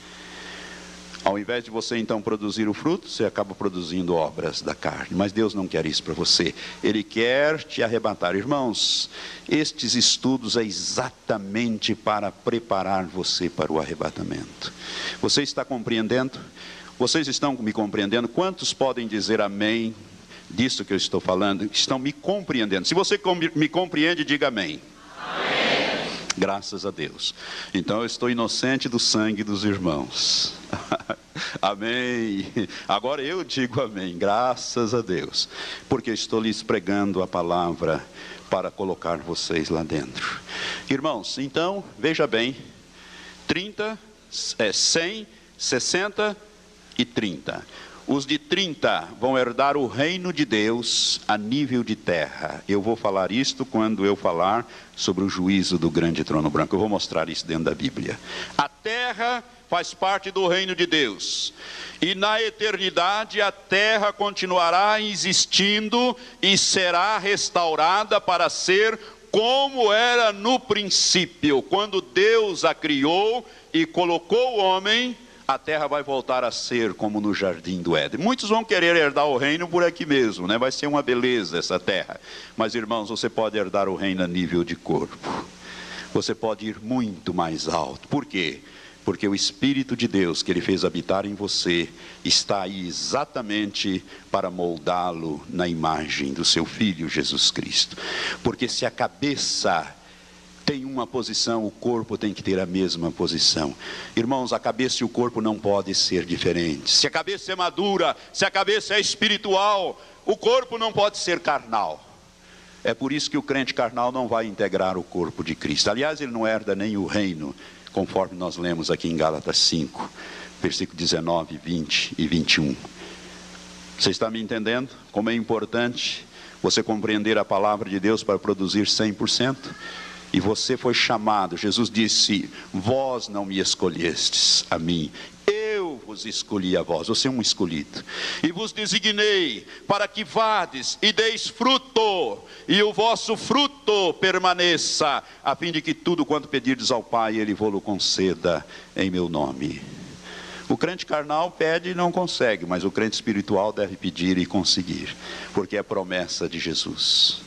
Ao invés de você então produzir o fruto, você acaba produzindo obras da carne. Mas Deus não quer isso para você. Ele quer te arrebatar. Irmãos, estes estudos é exatamente para preparar você para o arrebatamento. Você está compreendendo? Vocês estão me compreendendo? Quantos podem dizer amém disso que eu estou falando? Estão me compreendendo? Se você me compreende, diga amém. Graças a Deus. Então eu estou inocente do sangue dos irmãos. <laughs> amém. Agora eu digo amém. Graças a Deus. Porque estou lhes pregando a palavra para colocar vocês lá dentro. Irmãos, então, veja bem: 30, é, 100, 60 e 30. Os de 30 vão herdar o reino de Deus a nível de terra. Eu vou falar isto quando eu falar sobre o juízo do grande trono branco. Eu vou mostrar isso dentro da Bíblia. A terra faz parte do reino de Deus. E na eternidade a terra continuará existindo e será restaurada para ser como era no princípio, quando Deus a criou e colocou o homem a terra vai voltar a ser como no jardim do Éden. Muitos vão querer herdar o reino por aqui mesmo, né? Vai ser uma beleza essa terra. Mas irmãos, você pode herdar o reino a nível de corpo. Você pode ir muito mais alto. Por quê? Porque o Espírito de Deus que Ele fez habitar em você está aí exatamente para moldá-lo na imagem do seu Filho Jesus Cristo. Porque se a cabeça tem uma posição, o corpo tem que ter a mesma posição. Irmãos, a cabeça e o corpo não podem ser diferentes. Se a cabeça é madura, se a cabeça é espiritual, o corpo não pode ser carnal. É por isso que o crente carnal não vai integrar o corpo de Cristo. Aliás, ele não herda nem o reino, conforme nós lemos aqui em Gálatas 5, versículo 19, 20 e 21. Você está me entendendo? Como é importante você compreender a palavra de Deus para produzir 100%? E você foi chamado. Jesus disse: Vós não me escolhestes a mim, eu vos escolhi a vós, você é um escolhido, e vos designei para que vades e deis fruto, e o vosso fruto permaneça, a fim de que tudo quanto pedirdes ao Pai, Ele vos conceda em meu nome. O crente carnal pede e não consegue, mas o crente espiritual deve pedir e conseguir, porque é promessa de Jesus.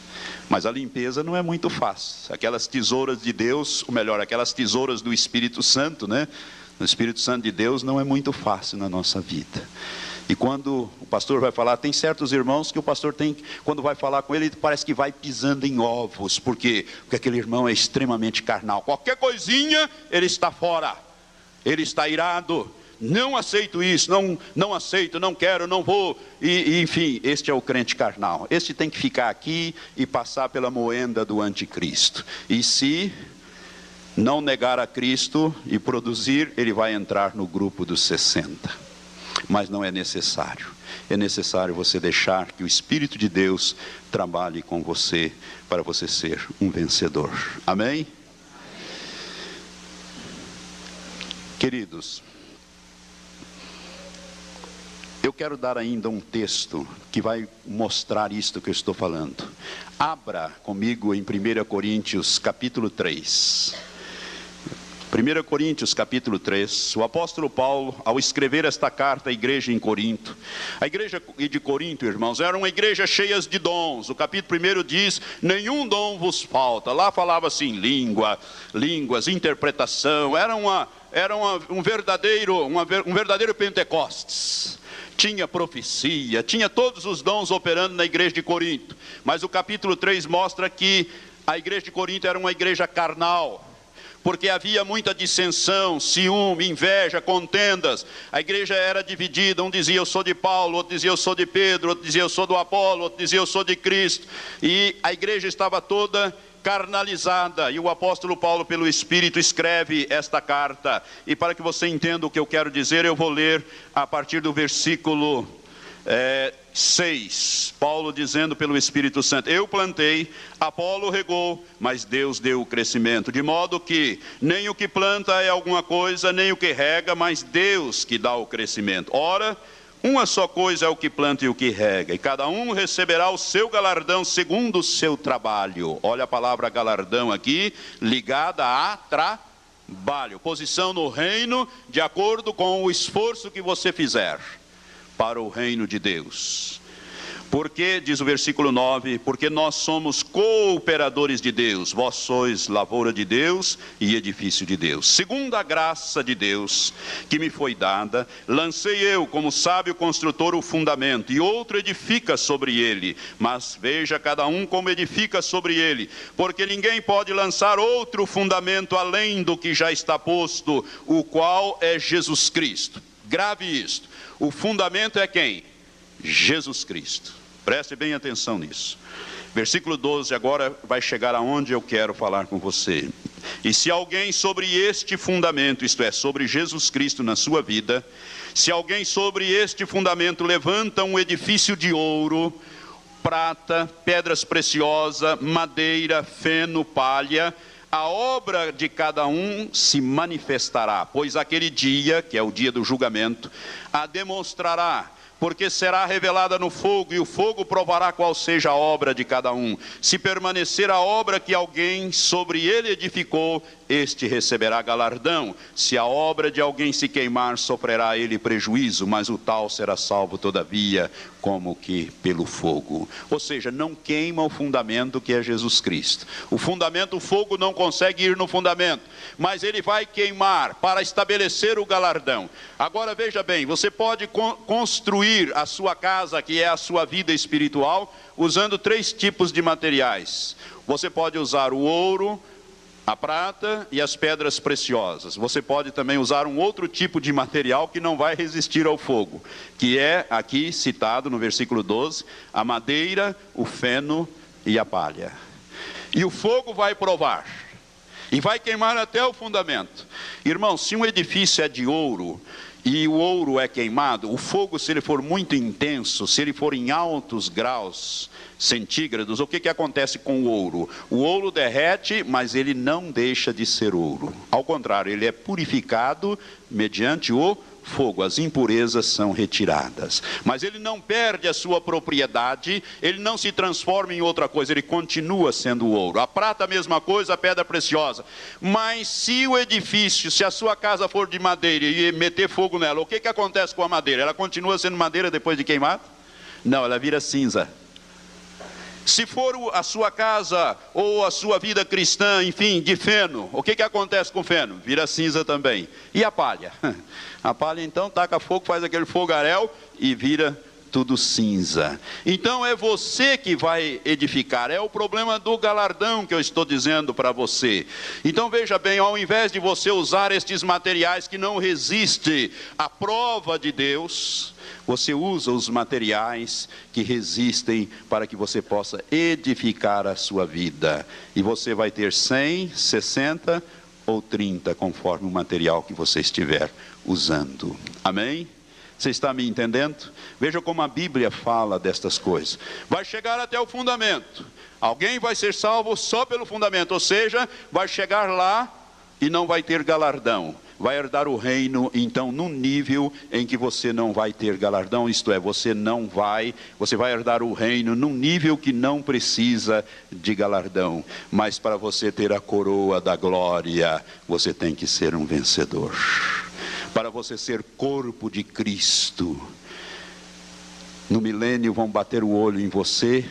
Mas a limpeza não é muito fácil. Aquelas tesouras de Deus, ou melhor, aquelas tesouras do Espírito Santo, né? O Espírito Santo de Deus não é muito fácil na nossa vida. E quando o pastor vai falar, tem certos irmãos que o pastor tem, quando vai falar com ele, parece que vai pisando em ovos. Por quê? Porque aquele irmão é extremamente carnal. Qualquer coisinha, ele está fora. Ele está irado. Não aceito isso, não, não aceito, não quero, não vou. E, e, enfim, este é o crente carnal. Este tem que ficar aqui e passar pela moenda do anticristo. E se não negar a Cristo e produzir, ele vai entrar no grupo dos 60 mas não é necessário. É necessário você deixar que o Espírito de Deus trabalhe com você para você ser um vencedor. Amém? Queridos, eu quero dar ainda um texto que vai mostrar isto que eu estou falando. Abra comigo em 1 Coríntios capítulo 3. 1 Coríntios capítulo 3, o apóstolo Paulo, ao escrever esta carta à igreja em Corinto, a igreja de Corinto, irmãos, era uma igreja cheia de dons. O capítulo 1 diz: nenhum dom vos falta. Lá falava assim: língua, línguas, interpretação. Era, uma, era uma, um, verdadeiro, uma, um verdadeiro Pentecostes tinha profecia, tinha todos os dons operando na igreja de Corinto. Mas o capítulo 3 mostra que a igreja de Corinto era uma igreja carnal, porque havia muita dissensão, ciúme, inveja, contendas. A igreja era dividida, um dizia eu sou de Paulo, outro dizia eu sou de Pedro, outro dizia eu sou do Apolo, outro dizia eu sou de Cristo. E a igreja estava toda carnalizada. E o apóstolo Paulo, pelo Espírito, escreve esta carta. E para que você entenda o que eu quero dizer, eu vou ler a partir do versículo é, 6, Paulo dizendo pelo Espírito Santo: Eu plantei, Apolo regou, mas Deus deu o crescimento. De modo que nem o que planta é alguma coisa, nem o que rega, mas Deus que dá o crescimento. Ora, uma só coisa é o que planta e o que rega, e cada um receberá o seu galardão segundo o seu trabalho. Olha a palavra galardão aqui, ligada a trabalho, posição no reino, de acordo com o esforço que você fizer para o reino de Deus. Porque, diz o versículo 9, porque nós somos cooperadores de Deus, vós sois lavoura de Deus e edifício de Deus. Segundo a graça de Deus que me foi dada, lancei eu, como sábio construtor, o fundamento, e outro edifica sobre ele. Mas veja cada um como edifica sobre ele, porque ninguém pode lançar outro fundamento além do que já está posto, o qual é Jesus Cristo. Grave isto. O fundamento é quem? Jesus Cristo. Preste bem atenção nisso. Versículo 12 agora vai chegar aonde eu quero falar com você. E se alguém sobre este fundamento, isto é, sobre Jesus Cristo na sua vida, se alguém sobre este fundamento levanta um edifício de ouro, prata, pedras preciosas, madeira, feno, palha, a obra de cada um se manifestará, pois aquele dia, que é o dia do julgamento, a demonstrará porque será revelada no fogo, e o fogo provará qual seja a obra de cada um. Se permanecer a obra que alguém sobre ele edificou, este receberá galardão. Se a obra de alguém se queimar, sofrerá ele prejuízo, mas o tal será salvo todavia, como que pelo fogo. Ou seja, não queima o fundamento que é Jesus Cristo. O fundamento, o fogo não consegue ir no fundamento, mas ele vai queimar para estabelecer o galardão. Agora veja bem, você pode construir a sua casa, que é a sua vida espiritual, usando três tipos de materiais. Você pode usar o ouro, a prata e as pedras preciosas. Você pode também usar um outro tipo de material que não vai resistir ao fogo, que é aqui citado no versículo 12: a madeira, o feno e a palha. E o fogo vai provar, e vai queimar até o fundamento. Irmão, se um edifício é de ouro, e o ouro é queimado, o fogo, se ele for muito intenso, se ele for em altos graus, centígrados, o que, que acontece com o ouro? O ouro derrete, mas ele não deixa de ser ouro. Ao contrário, ele é purificado mediante o fogo, as impurezas são retiradas. Mas ele não perde a sua propriedade, ele não se transforma em outra coisa, ele continua sendo ouro. A prata, a mesma coisa, a pedra preciosa. Mas se o edifício, se a sua casa for de madeira e meter fogo nela, o que, que acontece com a madeira? Ela continua sendo madeira depois de queimada? Não, ela vira cinza. Se for a sua casa ou a sua vida cristã, enfim, de feno, o que, que acontece com o feno? Vira cinza também. E a palha? <laughs> A palha então taca fogo, faz aquele fogaréu e vira tudo cinza. Então é você que vai edificar, é o problema do galardão que eu estou dizendo para você. Então veja bem, ao invés de você usar estes materiais que não resistem à prova de Deus, você usa os materiais que resistem para que você possa edificar a sua vida. E você vai ter 100, 60 ou 30, conforme o material que você estiver usando. Amém? Você está me entendendo? Veja como a Bíblia fala destas coisas. Vai chegar até o fundamento. Alguém vai ser salvo só pelo fundamento, ou seja, vai chegar lá e não vai ter galardão vai herdar o reino, então, num nível em que você não vai ter galardão, isto é, você não vai, você vai herdar o reino num nível que não precisa de galardão, mas para você ter a coroa da glória, você tem que ser um vencedor. Para você ser corpo de Cristo, no milênio vão bater o olho em você.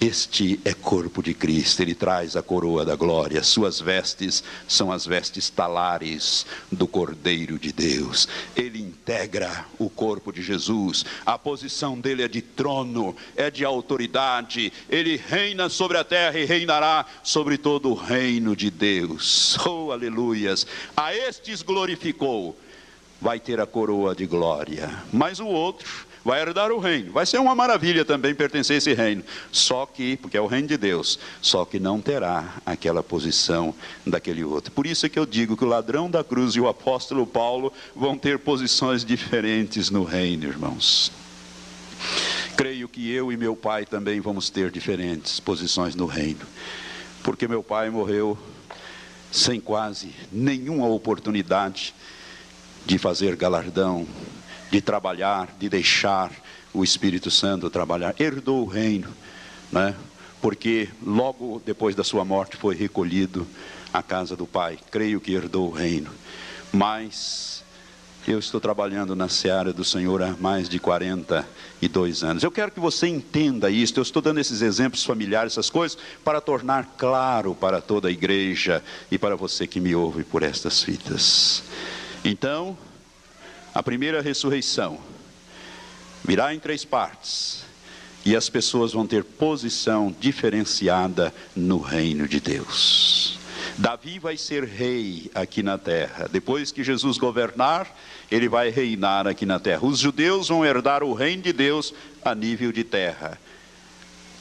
Este é corpo de Cristo, ele traz a coroa da glória, suas vestes são as vestes talares do Cordeiro de Deus. Ele integra o corpo de Jesus, a posição dele é de trono, é de autoridade, ele reina sobre a terra e reinará sobre todo o reino de Deus. Oh, aleluias! A estes glorificou, vai ter a coroa de glória, mas o outro vai herdar o reino. Vai ser uma maravilha também pertencer a esse reino. Só que, porque é o reino de Deus, só que não terá aquela posição daquele outro. Por isso é que eu digo que o ladrão da cruz e o apóstolo Paulo vão ter posições diferentes no reino, irmãos. Creio que eu e meu pai também vamos ter diferentes posições no reino. Porque meu pai morreu sem quase nenhuma oportunidade de fazer galardão de trabalhar, de deixar o Espírito Santo trabalhar. Herdou o reino, né? porque logo depois da sua morte foi recolhido à casa do Pai. Creio que herdou o reino. Mas eu estou trabalhando na seara do Senhor há mais de 42 anos. Eu quero que você entenda isso. Eu estou dando esses exemplos familiares, essas coisas, para tornar claro para toda a igreja e para você que me ouve por estas fitas. Então, a primeira ressurreição virá em três partes e as pessoas vão ter posição diferenciada no reino de Deus. Davi vai ser rei aqui na terra. Depois que Jesus governar, ele vai reinar aqui na terra. Os judeus vão herdar o reino de Deus a nível de terra.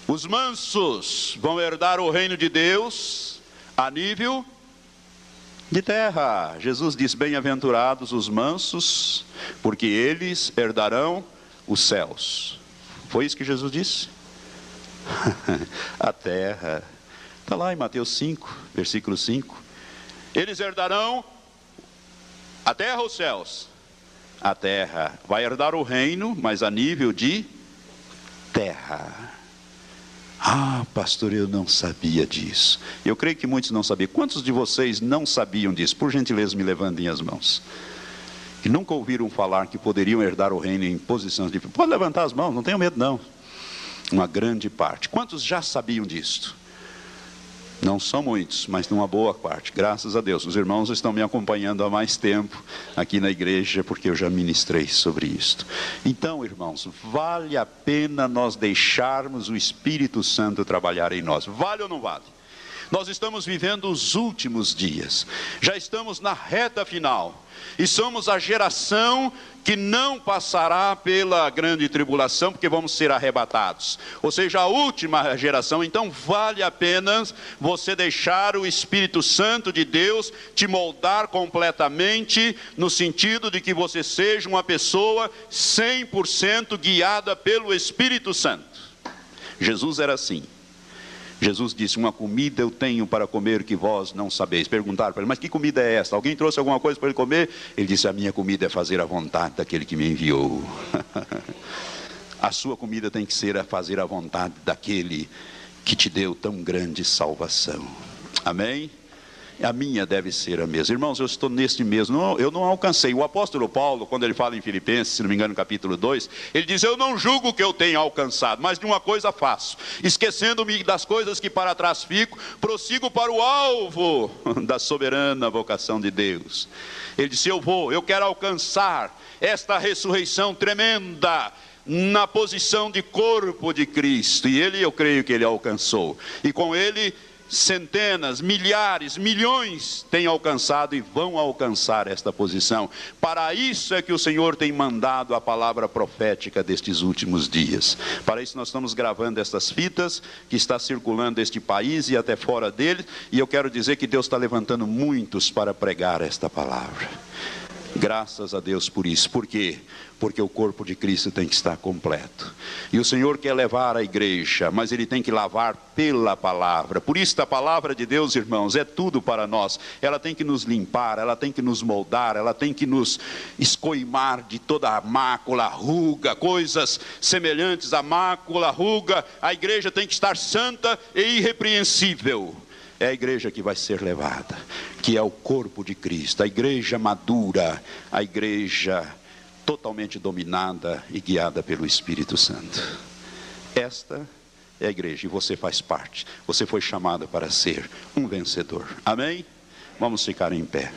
Os mansos vão herdar o reino de Deus a nível de terra. Jesus diz: Bem-aventurados os mansos, porque eles herdarão os céus. Foi isso que Jesus disse? <laughs> a terra. Está lá em Mateus 5, versículo 5. Eles herdarão a terra ou os céus? A terra. Vai herdar o reino, mas a nível de terra. Ah, pastor, eu não sabia disso. Eu creio que muitos não sabiam. Quantos de vocês não sabiam disso? Por gentileza, me levantem as mãos. Que nunca ouviram falar que poderiam herdar o reino em posições de. Pode levantar as mãos, não tenham medo, não. Uma grande parte. Quantos já sabiam disso? Não são muitos, mas uma boa parte, graças a Deus. Os irmãos estão me acompanhando há mais tempo aqui na igreja, porque eu já ministrei sobre isto. Então, irmãos, vale a pena nós deixarmos o Espírito Santo trabalhar em nós. Vale ou não vale? Nós estamos vivendo os últimos dias, já estamos na reta final, e somos a geração que não passará pela grande tribulação, porque vamos ser arrebatados. Ou seja, a última geração. Então, vale a pena você deixar o Espírito Santo de Deus te moldar completamente, no sentido de que você seja uma pessoa 100% guiada pelo Espírito Santo. Jesus era assim. Jesus disse: Uma comida eu tenho para comer que vós não sabeis. Perguntaram para ele: Mas que comida é esta? Alguém trouxe alguma coisa para ele comer? Ele disse: A minha comida é fazer a vontade daquele que me enviou. <laughs> a sua comida tem que ser a fazer a vontade daquele que te deu tão grande salvação. Amém? A minha deve ser a mesma. Irmãos, eu estou neste mesmo, não, eu não alcancei. O apóstolo Paulo, quando ele fala em Filipenses, se não me engano, no capítulo 2, ele diz: Eu não julgo que eu tenha alcançado, mas de uma coisa faço, esquecendo-me das coisas que para trás fico, prossigo para o alvo <laughs> da soberana vocação de Deus. Ele disse: Eu vou, eu quero alcançar esta ressurreição tremenda na posição de corpo de Cristo. E ele, eu creio que ele alcançou. E com ele centenas, milhares, milhões têm alcançado e vão alcançar esta posição. Para isso é que o Senhor tem mandado a palavra profética destes últimos dias. Para isso nós estamos gravando estas fitas que está circulando este país e até fora dele, e eu quero dizer que Deus está levantando muitos para pregar esta palavra. Graças a Deus por isso. Por quê? Porque o corpo de Cristo tem que estar completo. E o Senhor quer levar a igreja, mas Ele tem que lavar pela palavra. Por isso, a palavra de Deus, irmãos, é tudo para nós. Ela tem que nos limpar, ela tem que nos moldar, ela tem que nos escoimar de toda a mácula, ruga, coisas semelhantes à mácula, ruga. A igreja tem que estar santa e irrepreensível é a igreja que vai ser levada, que é o corpo de Cristo, a igreja madura, a igreja totalmente dominada e guiada pelo Espírito Santo. Esta é a igreja e você faz parte. Você foi chamado para ser um vencedor. Amém? Vamos ficar em pé.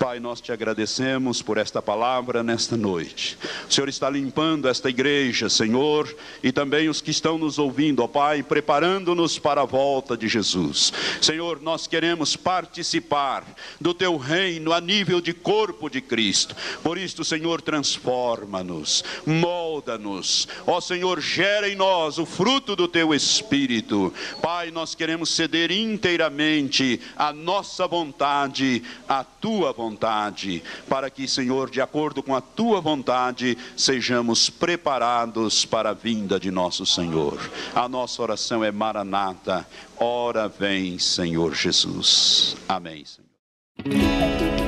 Pai, nós te agradecemos por esta palavra nesta noite. O Senhor está limpando esta igreja, Senhor, e também os que estão nos ouvindo, ó Pai, preparando-nos para a volta de Jesus. Senhor, nós queremos participar do teu reino a nível de corpo de Cristo. Por isso, Senhor, transforma-nos, molda-nos. Ó Senhor, gera em nós o fruto do teu espírito. Pai, nós queremos ceder inteiramente a nossa vontade vontade, a tua vontade, para que, Senhor, de acordo com a tua vontade, sejamos preparados para a vinda de nosso Senhor. A nossa oração é Maranata, ora vem, Senhor Jesus. Amém, Senhor.